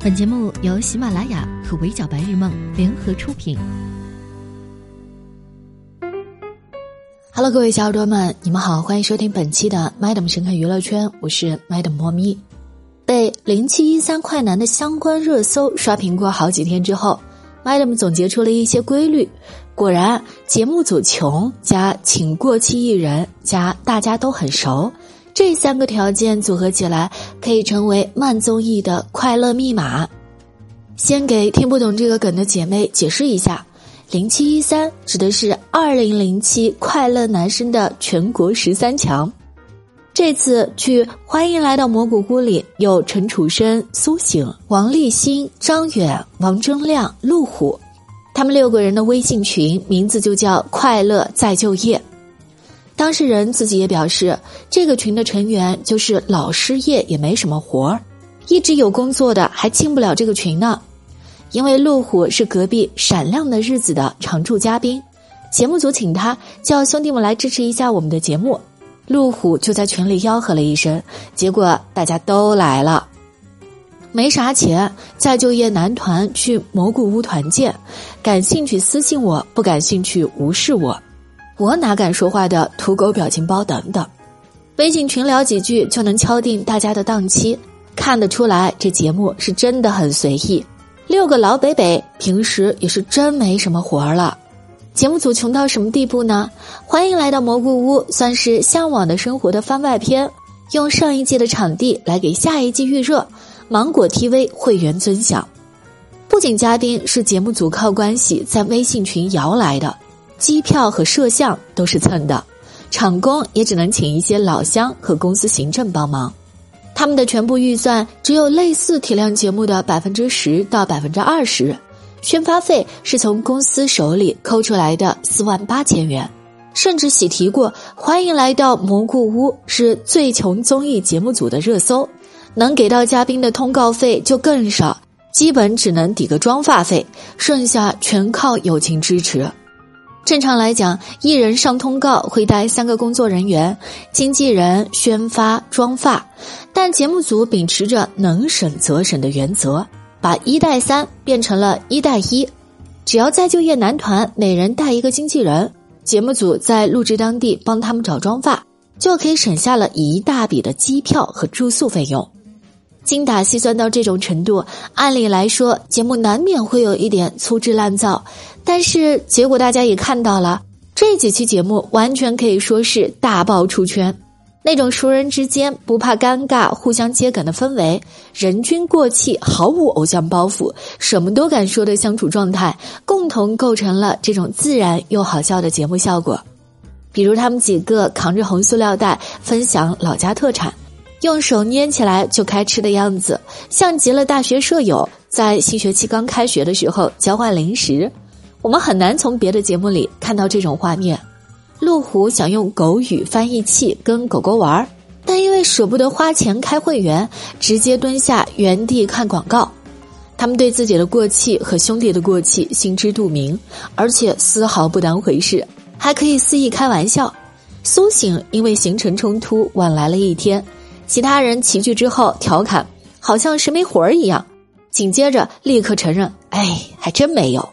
本节目由喜马拉雅和围剿白日梦联合出品。Hello，各位小耳朵们，你们好，欢迎收听本期的 Madam 神看娱乐圈，我是 Madam 莫咪。被零七一三快男的相关热搜刷屏过好几天之后，Madam 总结出了一些规律。果然，节目组穷加请过气艺人加大家都很熟。这三个条件组合起来，可以成为慢综艺的快乐密码。先给听不懂这个梗的姐妹解释一下：零七一三指的是二零零七快乐男生的全国十三强。这次去《欢迎来到蘑菇屋》里有陈楚生、苏醒、王立新、张远、王铮亮、陆虎，他们六个人的微信群名字就叫“快乐再就业”。当事人自己也表示，这个群的成员就是老失业也没什么活儿，一直有工作的还进不了这个群呢。因为路虎是隔壁《闪亮的日子》的常驻嘉宾，节目组请他叫兄弟们来支持一下我们的节目，路虎就在群里吆喝了一声，结果大家都来了。没啥钱，再就业男团去蘑菇屋团建，感兴趣私信我，不感兴趣无视我。我哪敢说话的土狗表情包等等，微信群聊几句就能敲定大家的档期，看得出来这节目是真的很随意。六个老北北平时也是真没什么活儿了。节目组穷到什么地步呢？欢迎来到蘑菇屋，算是向往的生活的番外篇，用上一季的场地来给下一季预热。芒果 TV 会员尊享，不仅嘉宾是节目组靠关系在微信群摇来的。机票和摄像都是蹭的，场工也只能请一些老乡和公司行政帮忙。他们的全部预算只有类似体量节目的百分之十到百分之二十，宣发费是从公司手里抠出来的四万八千元。甚至喜提过，欢迎来到蘑菇屋是最穷综艺节目组的热搜，能给到嘉宾的通告费就更少，基本只能抵个妆发费，剩下全靠友情支持。正常来讲，艺人上通告会带三个工作人员：经纪人、宣发、妆发。但节目组秉持着能省则省的原则，把一带三变成了一带一。只要再就业男团每人带一个经纪人，节目组在录制当地帮他们找妆发，就可以省下了一大笔的机票和住宿费用。精打细算到这种程度，按理来说，节目难免会有一点粗制滥造。但是结果大家也看到了，这几期节目完全可以说是大爆出圈。那种熟人之间不怕尴尬、互相接梗的氛围，人均过气、毫无偶像包袱、什么都敢说的相处状态，共同构成了这种自然又好笑的节目效果。比如他们几个扛着红塑料袋分享老家特产。用手捏起来就开吃的样子，像极了大学舍友在新学期刚开学的时候交换零食。我们很难从别的节目里看到这种画面。路虎想用狗语翻译器跟狗狗玩，但因为舍不得花钱开会员，直接蹲下原地看广告。他们对自己的过气和兄弟的过气心知肚明，而且丝毫不当回事，还可以肆意开玩笑。苏醒因为行程冲突晚来了一天。其他人齐聚之后调侃，好像谁没活儿一样。紧接着立刻承认，哎，还真没有。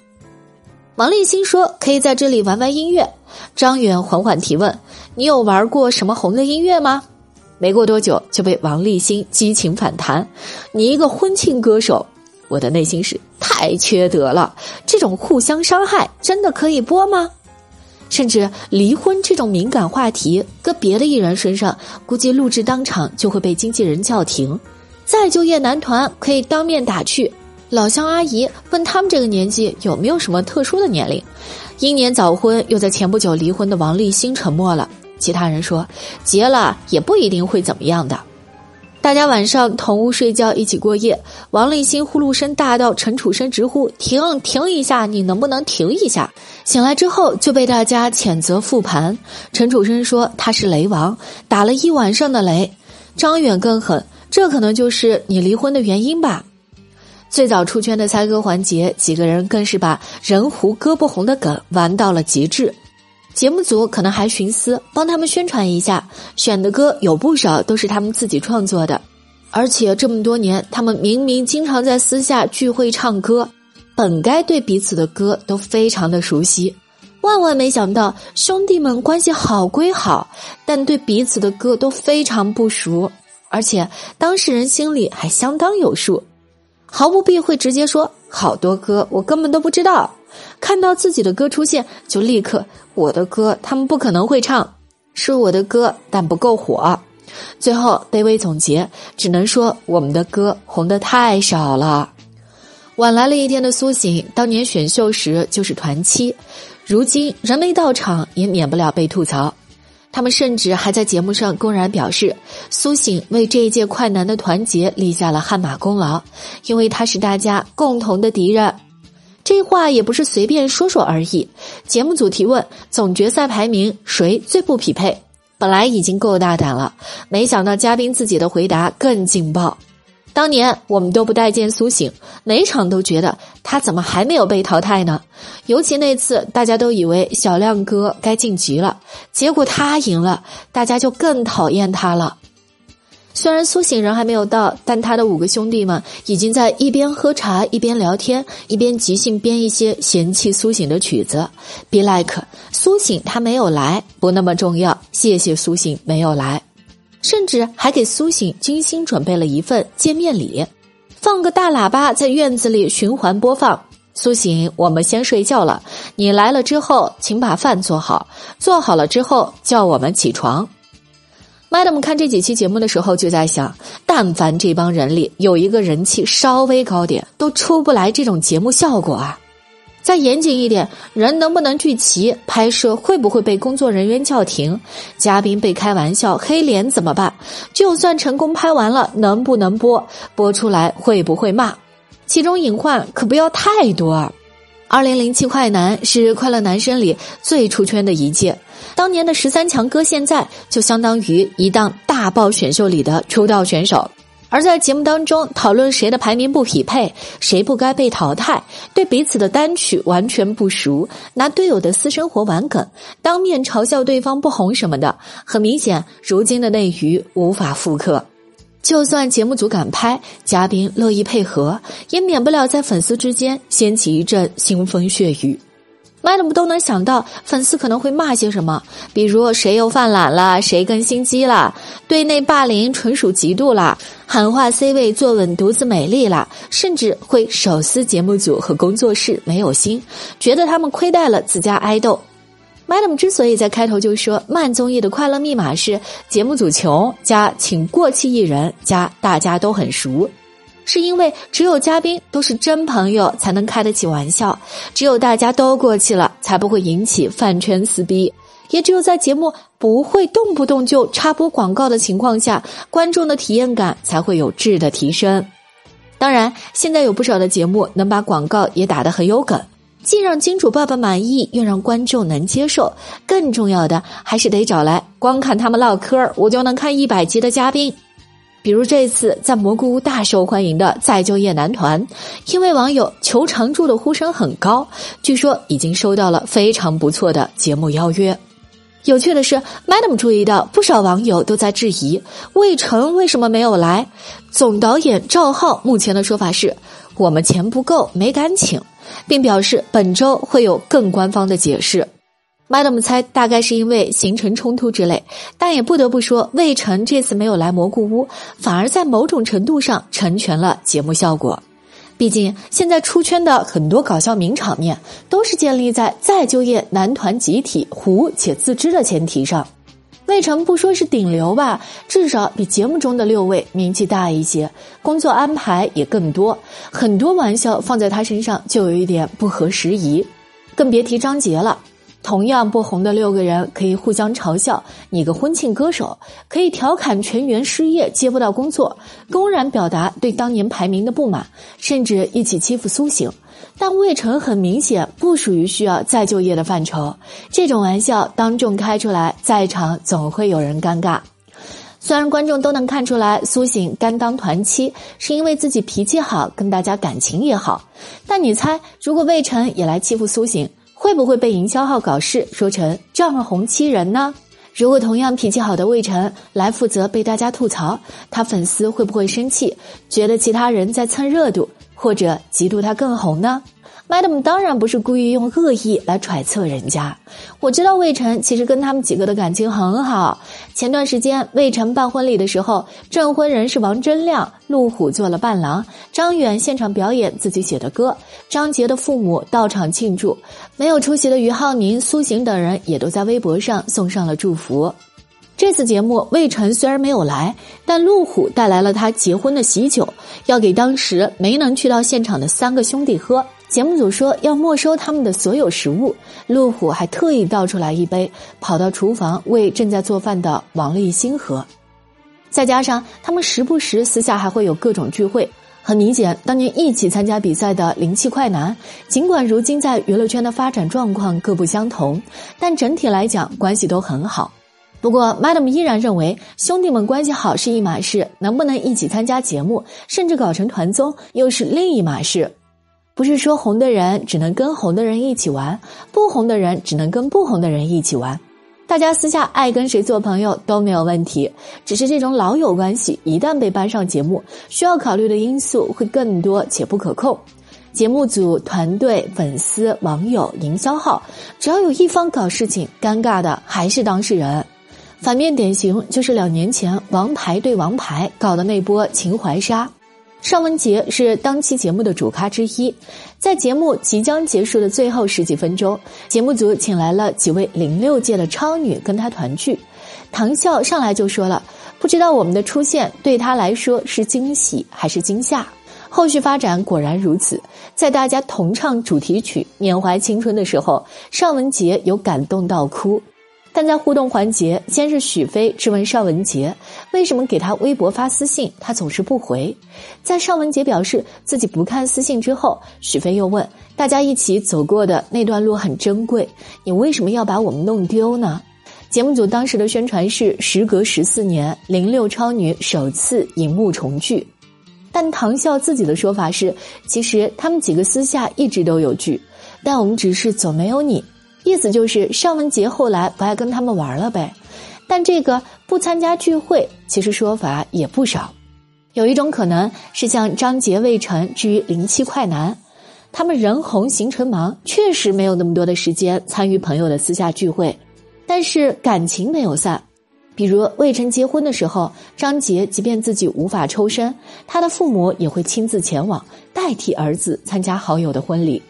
王立新说可以在这里玩玩音乐。张远缓缓提问：“你有玩过什么红的音乐吗？”没过多久就被王立新激情反弹：“你一个婚庆歌手！”我的内心是太缺德了，这种互相伤害真的可以播吗？甚至离婚这种敏感话题，搁别的艺人身上，估计录制当场就会被经纪人叫停。再就业男团可以当面打趣，老乡阿姨问他们这个年纪有没有什么特殊的年龄。英年早婚又在前不久离婚的王立新沉默了，其他人说结了也不一定会怎么样的。大家晚上同屋睡觉，一起过夜。王立新呼噜声大到陈楚生直呼：“停，停一下！你能不能停一下？”醒来之后就被大家谴责复盘。陈楚生说他是雷王，打了一晚上的雷。张远更狠，这可能就是你离婚的原因吧。最早出圈的猜歌环节，几个人更是把人糊胳膊红的梗玩到了极致。节目组可能还寻思帮他们宣传一下，选的歌有不少都是他们自己创作的，而且这么多年，他们明明经常在私下聚会唱歌，本该对彼此的歌都非常的熟悉。万万没想到，兄弟们关系好归好，但对彼此的歌都非常不熟，而且当事人心里还相当有数，毫不避讳直接说：“好多歌我根本都不知道。”看到自己的歌出现，就立刻：“我的歌他们不可能会唱，是我的歌但不够火。”最后卑微总结，只能说我们的歌红的太少了。晚来了一天的苏醒，当年选秀时就是团七，如今人没到场也免不了被吐槽。他们甚至还在节目上公然表示，苏醒为这一届快男的团结立下了汗马功劳，因为他是大家共同的敌人。这话也不是随便说说而已。节目组提问总决赛排名谁最不匹配？本来已经够大胆了，没想到嘉宾自己的回答更劲爆。当年我们都不待见苏醒，哪场都觉得他怎么还没有被淘汰呢？尤其那次，大家都以为小亮哥该晋级了，结果他赢了，大家就更讨厌他了。虽然苏醒人还没有到，但他的五个兄弟们已经在一边喝茶一边聊天，一边即兴编一些嫌弃苏醒的曲子。Be like 苏醒他没有来，不那么重要。谢谢苏醒没有来，甚至还给苏醒精心准备了一份见面礼，放个大喇叭在院子里循环播放。苏醒，我们先睡觉了，你来了之后，请把饭做好，做好了之后叫我们起床。Madam 看这几期节目的时候就在想，但凡这帮人里有一个人气稍微高点，都出不来这种节目效果啊！再严谨一点，人能不能聚齐？拍摄会不会被工作人员叫停？嘉宾被开玩笑黑脸怎么办？就算成功拍完了，能不能播？播出来会不会骂？其中隐患可不要太多啊！二零零七快男是快乐男生里最出圈的一届。当年的十三强歌，现在就相当于一档大爆选秀里的出道选手。而在节目当中讨论谁的排名不匹配，谁不该被淘汰，对彼此的单曲完全不熟，拿队友的私生活玩梗，当面嘲笑对方不红什么的，很明显，如今的内娱无法复刻。就算节目组敢拍，嘉宾乐意配合，也免不了在粉丝之间掀起一阵腥风血雨。Madam 都能想到粉丝可能会骂些什么，比如谁又犯懒了，谁更心机了，对内霸凌纯属嫉妒了，喊话 C 位坐稳独自美丽了，甚至会手撕节目组和工作室没有心，觉得他们亏待了自家爱豆。Madam 之所以在开头就说慢综艺的快乐密码是节目组穷加请过气艺人加大家都很熟。是因为只有嘉宾都是真朋友才能开得起玩笑，只有大家都过气了才不会引起饭圈撕逼，也只有在节目不会动不动就插播广告的情况下，观众的体验感才会有质的提升。当然，现在有不少的节目能把广告也打得很有梗，既让金主爸爸满意，又让观众能接受。更重要的还是得找来光看他们唠嗑我就能看一百集的嘉宾。比如这次在蘑菇屋大受欢迎的再就业男团，因为网友求常驻的呼声很高，据说已经收到了非常不错的节目邀约。有趣的是，Madam 注意到不少网友都在质疑魏晨为什么没有来。总导演赵浩目前的说法是：我们钱不够，没敢请，并表示本周会有更官方的解释。Madam 猜大概是因为行程冲突之类，但也不得不说，魏晨这次没有来蘑菇屋，反而在某种程度上成全了节目效果。毕竟现在出圈的很多搞笑名场面，都是建立在再就业男团集体糊且自知的前提上。魏晨不说是顶流吧，至少比节目中的六位名气大一些，工作安排也更多，很多玩笑放在他身上就有一点不合时宜，更别提张杰了。同样不红的六个人可以互相嘲笑，你个婚庆歌手可以调侃全员失业接不到工作，公然表达对当年排名的不满，甚至一起欺负苏醒。但魏晨很明显不属于需要再就业的范畴，这种玩笑当众开出来，在场总会有人尴尬。虽然观众都能看出来苏醒甘当团妻是因为自己脾气好，跟大家感情也好，但你猜，如果魏晨也来欺负苏醒？会不会被营销号搞事说成“丈红欺人”呢？如果同样脾气好的魏晨来负责被大家吐槽，他粉丝会不会生气，觉得其他人在蹭热度，或者嫉妒他更红呢？Madam 当然不是故意用恶意来揣测人家。我知道魏晨其实跟他们几个的感情很好。前段时间魏晨办婚礼的时候，证婚人是王铮亮，陆虎做了伴郎，张远现场表演自己写的歌，张杰的父母到场庆祝，没有出席的于浩宁、苏醒等人也都在微博上送上了祝福。这次节目魏晨虽然没有来，但陆虎带来了他结婚的喜酒，要给当时没能去到现场的三个兄弟喝。节目组说要没收他们的所有食物，陆虎还特意倒出来一杯，跑到厨房为正在做饭的王立新喝。再加上他们时不时私下还会有各种聚会，很明显，当年一起参加比赛的灵气快男，尽管如今在娱乐圈的发展状况各不相同，但整体来讲关系都很好。不过，Madam 依然认为兄弟们关系好是一码事，能不能一起参加节目，甚至搞成团综，又是另一码事。不是说红的人只能跟红的人一起玩，不红的人只能跟不红的人一起玩。大家私下爱跟谁做朋友都没有问题，只是这种老友关系一旦被搬上节目，需要考虑的因素会更多且不可控。节目组、团队、粉丝、网友、营销号，只要有一方搞事情，尴尬的还是当事人。反面典型就是两年前王牌对王牌搞的那波情怀杀。尚雯婕是当期节目的主咖之一，在节目即将结束的最后十几分钟，节目组请来了几位零六届的超女跟她团聚。唐笑上来就说了：“不知道我们的出现对她来说是惊喜还是惊吓。”后续发展果然如此，在大家同唱主题曲缅怀青春的时候，尚雯婕有感动到哭。但在互动环节，先是许飞质问邵文杰为什么给他微博发私信，他总是不回。在邵文杰表示自己不看私信之后，许飞又问：“大家一起走过的那段路很珍贵，你为什么要把我们弄丢呢？”节目组当时的宣传是：时隔十四年，零六超女首次荧幕重聚。但唐笑自己的说法是，其实他们几个私下一直都有聚，但我们只是走没有你。意思就是尚雯婕后来不爱跟他们玩了呗，但这个不参加聚会，其实说法也不少。有一种可能是像张杰、魏晨至于零七快男，他们人红行程忙，确实没有那么多的时间参与朋友的私下聚会，但是感情没有散。比如魏晨结婚的时候，张杰即便自己无法抽身，他的父母也会亲自前往代替儿子参加好友的婚礼。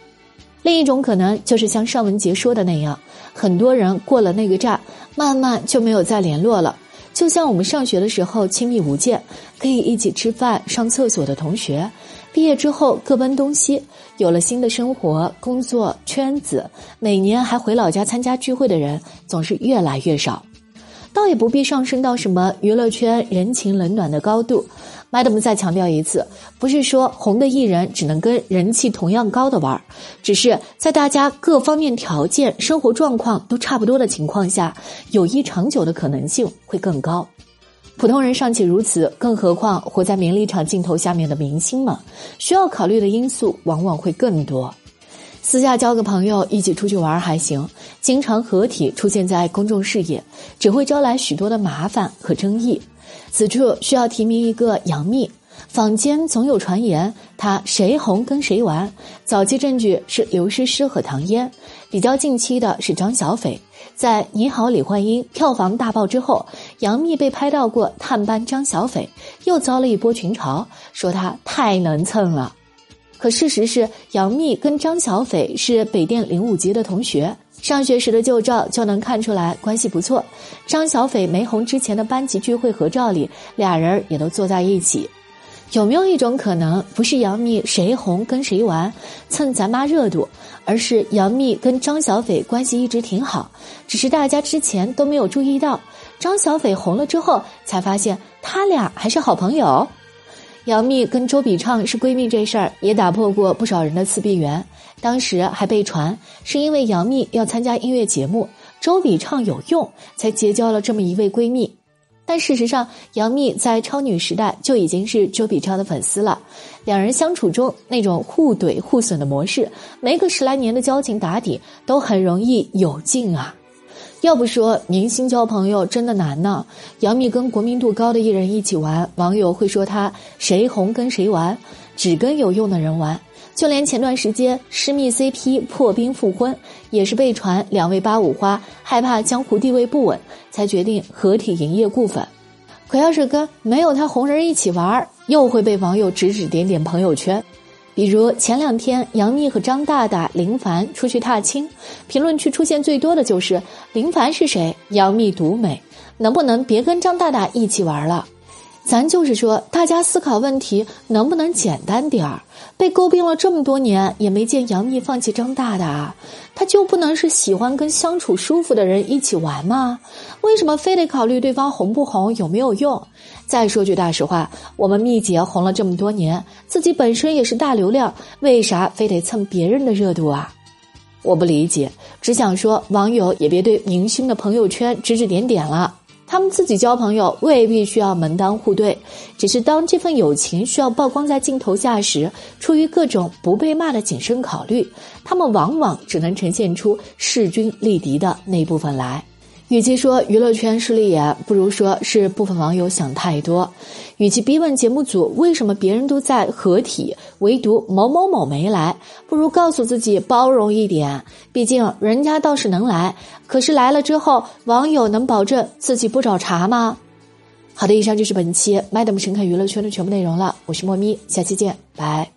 另一种可能就是像尚雯婕说的那样，很多人过了那个站，慢慢就没有再联络了。就像我们上学的时候亲密无间，可以一起吃饭、上厕所的同学，毕业之后各奔东西，有了新的生活、工作圈子，每年还回老家参加聚会的人总是越来越少。倒也不必上升到什么娱乐圈人情冷暖的高度。Madam 再强调一次，不是说红的艺人只能跟人气同样高的玩，只是在大家各方面条件、生活状况都差不多的情况下，友谊长久的可能性会更高。普通人尚且如此，更何况活在名利场镜头下面的明星们，需要考虑的因素往往会更多。私下交个朋友，一起出去玩还行；经常合体出现在公众视野，只会招来许多的麻烦和争议。此处需要提名一个杨幂。坊间总有传言，她谁红跟谁玩。早期证据是刘诗诗和唐嫣，比较近期的是张小斐。在《你好，李焕英》票房大爆之后，杨幂被拍到过探班张小斐，又遭了一波群嘲，说她太能蹭了。可事实是，杨幂跟张小斐是北电零五级的同学，上学时的旧照就能看出来关系不错。张小斐没红之前的班级聚会合照里，俩人也都坐在一起。有没有一种可能，不是杨幂谁红跟谁玩蹭咱妈热度，而是杨幂跟张小斐关系一直挺好，只是大家之前都没有注意到，张小斐红了之后才发现他俩还是好朋友。杨幂跟周笔畅是闺蜜这事儿也打破过不少人的自闭缘，当时还被传是因为杨幂要参加音乐节目，周笔畅有用才结交了这么一位闺蜜。但事实上，杨幂在超女时代就已经是周笔畅的粉丝了，两人相处中那种互怼互损的模式，没个十来年的交情打底，都很容易有劲啊。要不说明星交朋友真的难呢。杨幂跟国民度高的艺人一起玩，网友会说她谁红跟谁玩，只跟有用的人玩。就连前段时间施密 CP 破冰复婚，也是被传两位八五花害怕江湖地位不稳，才决定合体营业股份。可要是跟没有他红人一起玩，又会被网友指指点点朋友圈。比如前两天杨幂和张大大、林凡出去踏青，评论区出现最多的就是林凡是谁？杨幂独美，能不能别跟张大大一起玩了？咱就是说，大家思考问题能不能简单点儿？被诟病了这么多年，也没见杨幂放弃张大大，他就不能是喜欢跟相处舒服的人一起玩吗？为什么非得考虑对方红不红、有没有用？再说句大实话，我们蜜姐红了这么多年，自己本身也是大流量，为啥非得蹭别人的热度啊？我不理解，只想说网友也别对明星的朋友圈指指点点了。他们自己交朋友未必需要门当户对，只是当这份友情需要曝光在镜头下时，出于各种不被骂的谨慎考虑，他们往往只能呈现出势均力敌的那部分来。与其说娱乐圈势利眼，不如说是部分网友想太多。与其逼问节目组为什么别人都在合体，唯独某某某没来，不如告诉自己包容一点。毕竟人家倒是能来，可是来了之后，网友能保证自己不找茬吗？好的，以上就是本期 Madam 神侃娱乐圈的全部内容了。我是莫咪，下期见，拜。